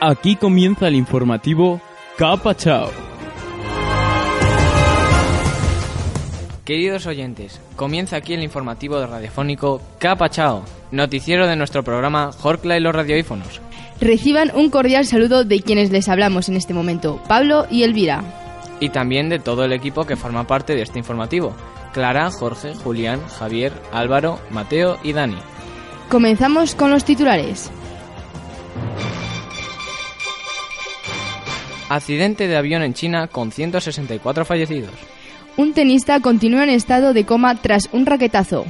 Aquí comienza el informativo Capa Chao. Queridos oyentes, comienza aquí el informativo radiofónico Capa Chao, noticiero de nuestro programa Jorcla y los radioífonos. Reciban un cordial saludo de quienes les hablamos en este momento, Pablo y Elvira. Y también de todo el equipo que forma parte de este informativo, Clara, Jorge, Julián, Javier, Álvaro, Mateo y Dani. Comenzamos con los titulares. Accidente de avión en China con 164 fallecidos. Un tenista continúa en estado de coma tras un raquetazo.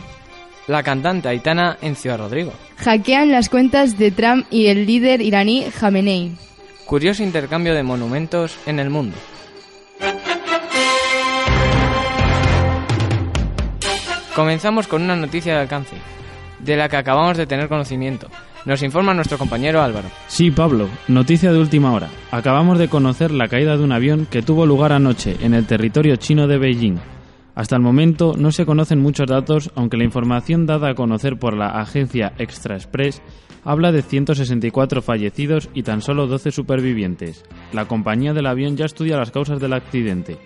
La cantante Aitana en Ciudad Rodrigo. Hackean las cuentas de Trump y el líder iraní Jamenei. Curioso intercambio de monumentos en el mundo. Comenzamos con una noticia de alcance, de la que acabamos de tener conocimiento. Nos informa nuestro compañero Álvaro. Sí, Pablo, noticia de última hora. Acabamos de conocer la caída de un avión que tuvo lugar anoche en el territorio chino de Beijing. Hasta el momento no se conocen muchos datos, aunque la información dada a conocer por la agencia Extra Express habla de 164 fallecidos y tan solo 12 supervivientes. La compañía del avión ya estudia las causas del accidente.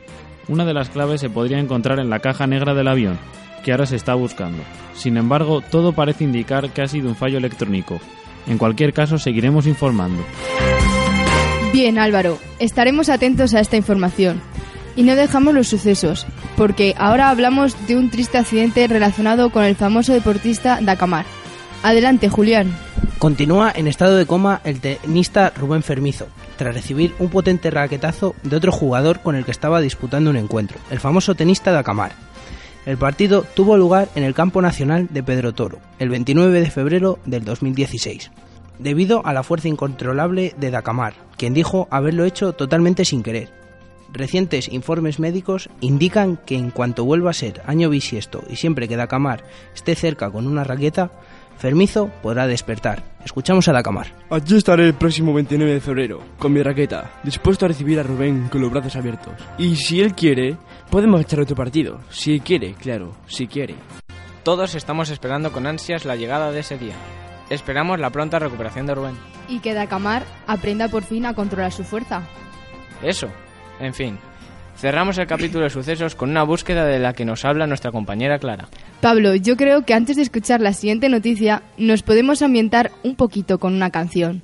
Una de las claves se podría encontrar en la caja negra del avión, que ahora se está buscando. Sin embargo, todo parece indicar que ha sido un fallo electrónico. En cualquier caso, seguiremos informando. Bien, Álvaro, estaremos atentos a esta información. Y no dejamos los sucesos, porque ahora hablamos de un triste accidente relacionado con el famoso deportista Dacamar. Adelante, Julián. Continúa en estado de coma el tenista Rubén Fermizo, tras recibir un potente raquetazo de otro jugador con el que estaba disputando un encuentro, el famoso tenista Dacamar. El partido tuvo lugar en el Campo Nacional de Pedro Toro, el 29 de febrero del 2016, debido a la fuerza incontrolable de Dacamar, quien dijo haberlo hecho totalmente sin querer. Recientes informes médicos indican que en cuanto vuelva a ser año bisiesto y siempre que Dacamar esté cerca con una raqueta, Fermizo podrá despertar. Escuchamos a Dacamar. Allí estaré el próximo 29 de febrero, con mi raqueta, dispuesto a recibir a Rubén con los brazos abiertos. Y si él quiere, podemos echar otro partido. Si quiere, claro, si quiere. Todos estamos esperando con ansias la llegada de ese día. Esperamos la pronta recuperación de Rubén. Y que Dacamar aprenda por fin a controlar su fuerza. Eso. En fin. Cerramos el capítulo de sucesos con una búsqueda de la que nos habla nuestra compañera Clara. Pablo, yo creo que antes de escuchar la siguiente noticia, nos podemos ambientar un poquito con una canción.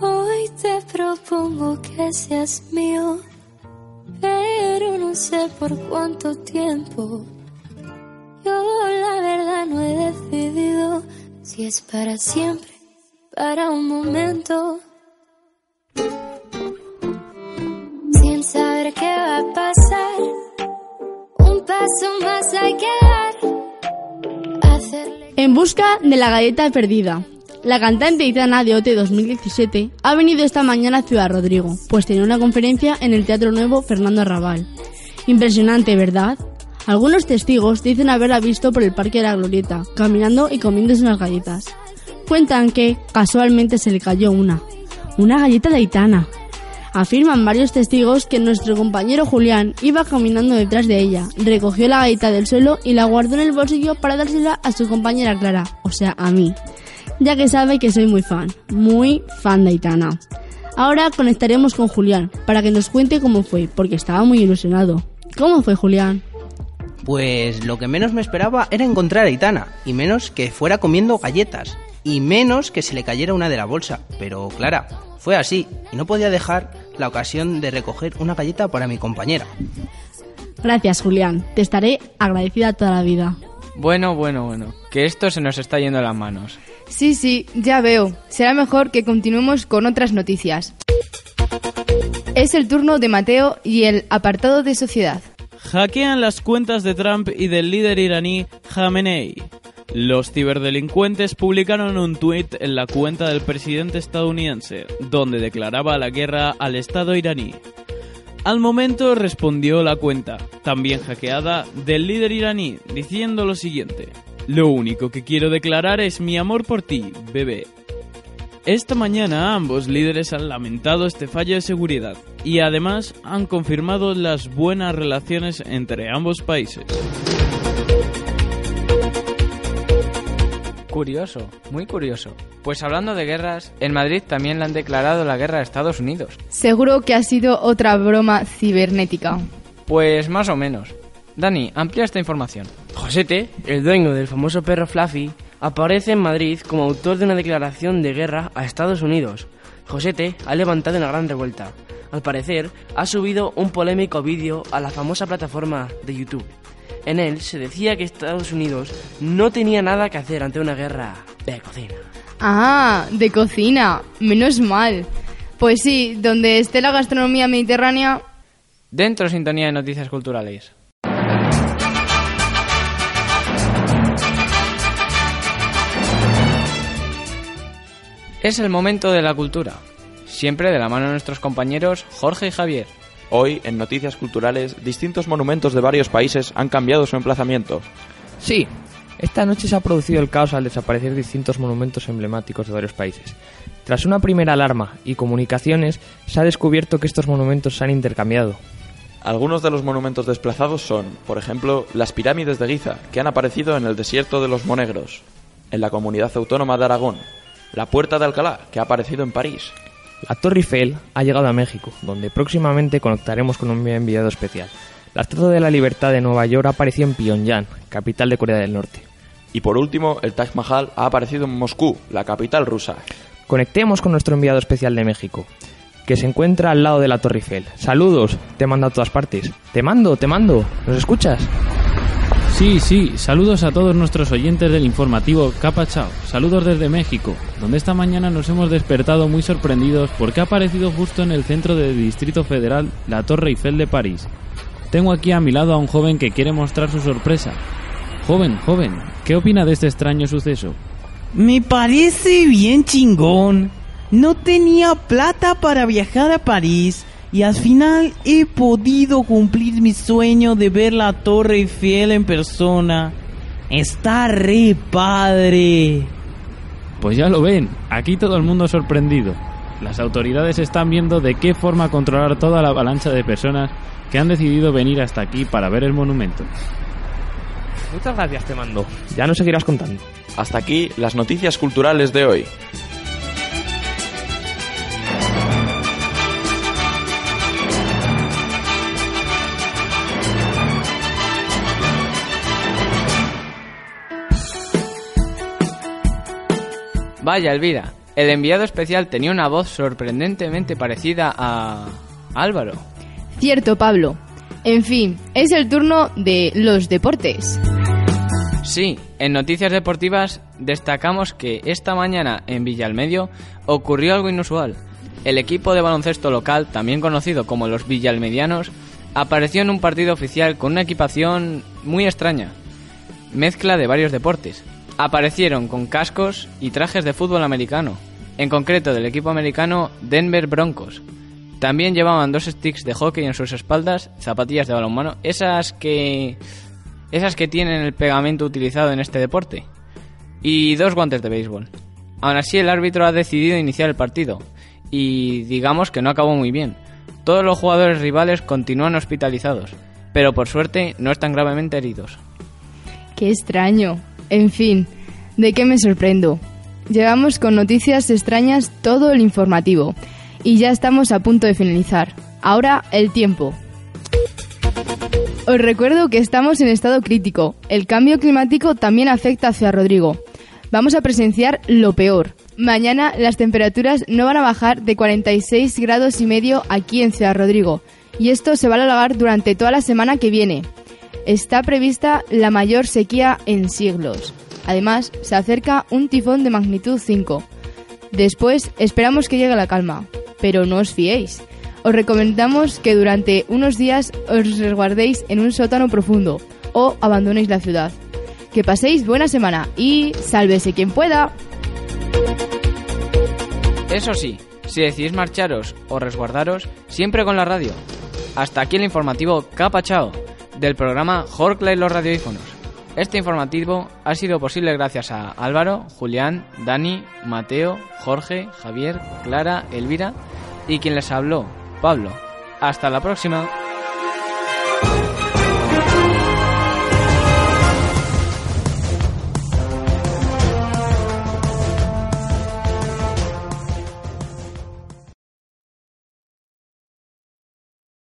Hoy te propongo que seas mío, pero no sé por cuánto tiempo. Yo la verdad no he decidido si es para siempre, para un momento. Sin saber qué va a pasar, un paso más hay que dar. Hacerle En busca de la galleta perdida. La cantante Itana de OT 2017 ha venido esta mañana a Ciudad Rodrigo, pues tenía una conferencia en el Teatro Nuevo Fernando Arrabal. Impresionante, ¿verdad? Algunos testigos dicen haberla visto por el Parque de la Glorieta, caminando y comiéndose unas galletas. Cuentan que, casualmente, se le cayó una. Una galleta de Itana. Afirman varios testigos que nuestro compañero Julián iba caminando detrás de ella, recogió la galleta del suelo y la guardó en el bolsillo para dársela a su compañera Clara, o sea, a mí, ya que sabe que soy muy fan, muy fan de Aitana. Ahora conectaremos con Julián para que nos cuente cómo fue, porque estaba muy ilusionado. ¿Cómo fue Julián? Pues lo que menos me esperaba era encontrar a Itana, y menos que fuera comiendo galletas, y menos que se le cayera una de la bolsa. Pero Clara, fue así, y no podía dejar la ocasión de recoger una galleta para mi compañera. Gracias Julián, te estaré agradecida toda la vida. Bueno, bueno, bueno, que esto se nos está yendo a las manos. Sí, sí, ya veo. Será mejor que continuemos con otras noticias. Es el turno de Mateo y el apartado de sociedad. Hackean las cuentas de Trump y del líder iraní Khamenei. Los ciberdelincuentes publicaron un tuit en la cuenta del presidente estadounidense, donde declaraba la guerra al Estado iraní. Al momento respondió la cuenta, también hackeada, del líder iraní, diciendo lo siguiente. Lo único que quiero declarar es mi amor por ti, bebé. Esta mañana ambos líderes han lamentado este fallo de seguridad y además han confirmado las buenas relaciones entre ambos países. Curioso, muy curioso. Pues hablando de guerras, en Madrid también le han declarado la guerra a Estados Unidos. Seguro que ha sido otra broma cibernética. Pues más o menos. Dani, amplía esta información. Josete, el dueño del famoso perro Fluffy, aparece en Madrid como autor de una declaración de guerra a Estados Unidos. Josete ha levantado una gran revuelta. Al parecer, ha subido un polémico vídeo a la famosa plataforma de YouTube. En él se decía que Estados Unidos no tenía nada que hacer ante una guerra de cocina. Ah, de cocina. Menos mal. Pues sí, donde esté la gastronomía mediterránea, Dentro sintonía de noticias culturales. Es el momento de la cultura. Siempre de la mano de nuestros compañeros Jorge y Javier. Hoy, en Noticias Culturales, distintos monumentos de varios países han cambiado su emplazamiento. Sí, esta noche se ha producido el caos al desaparecer distintos monumentos emblemáticos de varios países. Tras una primera alarma y comunicaciones, se ha descubierto que estos monumentos se han intercambiado. Algunos de los monumentos desplazados son, por ejemplo, las pirámides de Giza, que han aparecido en el desierto de los Monegros, en la comunidad autónoma de Aragón, la Puerta de Alcalá, que ha aparecido en París, La Torre Eiffel ha llegado a México, donde próximamente conectaremos con un enviado especial. La Estatua de la Libertad de Nueva York apareció en Pyongyang, capital de Corea del Norte. y por último, el Taj Mahal ha aparecido en Moscú, la capital rusa. Conectemos con nuestro enviado especial de México, que se encuentra al lado de la Torre Eiffel. Saludos, te mando a todas partes. Te mando, te mando. ¿Nos escuchas? Sí, sí, saludos a todos nuestros oyentes del informativo Capa Chao. Saludos desde México, donde esta mañana nos hemos despertado muy sorprendidos porque ha aparecido justo en el centro del Distrito Federal la Torre Eiffel de París. Tengo aquí a mi lado a un joven que quiere mostrar su sorpresa. Joven, joven, ¿qué opina de este extraño suceso? Me parece bien chingón. No tenía plata para viajar a París y al final he podido cumplir mi sueño de ver la Torre Eiffel en persona. Está re padre. Pues ya lo ven, aquí todo el mundo sorprendido. Las autoridades están viendo de qué forma controlar toda la avalancha de personas que han decidido venir hasta aquí para ver el monumento. Muchas gracias, te mando. Ya nos seguirás contando. Hasta aquí las noticias culturales de hoy. Vaya, Elvira, el enviado especial tenía una voz sorprendentemente parecida a Álvaro. Cierto, Pablo. En fin, es el turno de los deportes. Sí, en noticias deportivas destacamos que esta mañana en Villalmedio ocurrió algo inusual. El equipo de baloncesto local, también conocido como los Villalmedianos, apareció en un partido oficial con una equipación muy extraña, mezcla de varios deportes. Aparecieron con cascos y trajes de fútbol americano, en concreto del equipo americano Denver Broncos. También llevaban dos sticks de hockey en sus espaldas, zapatillas de balonmano, esas que esas que tienen el pegamento utilizado en este deporte, y dos guantes de béisbol. Aún así, el árbitro ha decidido iniciar el partido, y digamos que no acabó muy bien. Todos los jugadores rivales continúan hospitalizados, pero por suerte no están gravemente heridos. Qué extraño. En fin, ¿de qué me sorprendo? Llevamos con noticias extrañas todo el informativo y ya estamos a punto de finalizar. Ahora el tiempo. Os recuerdo que estamos en estado crítico. El cambio climático también afecta a Ciudad Rodrigo. Vamos a presenciar lo peor. Mañana las temperaturas no van a bajar de 46 grados y medio aquí en Ciudad Rodrigo. Y esto se va a alargar durante toda la semana que viene. Está prevista la mayor sequía en siglos. Además, se acerca un tifón de magnitud 5. Después esperamos que llegue la calma, pero no os fiéis. Os recomendamos que durante unos días os resguardéis en un sótano profundo o abandonéis la ciudad. Que paséis buena semana y sálvese quien pueda. Eso sí, si decidís marcharos o resguardaros, siempre con la radio. Hasta aquí el informativo Capa Chao, del programa Jorkla y los radioífonos. Este informativo ha sido posible gracias a Álvaro, Julián, Dani, Mateo, Jorge, Javier, Clara, Elvira y quien les habló, Pablo. Hasta la próxima.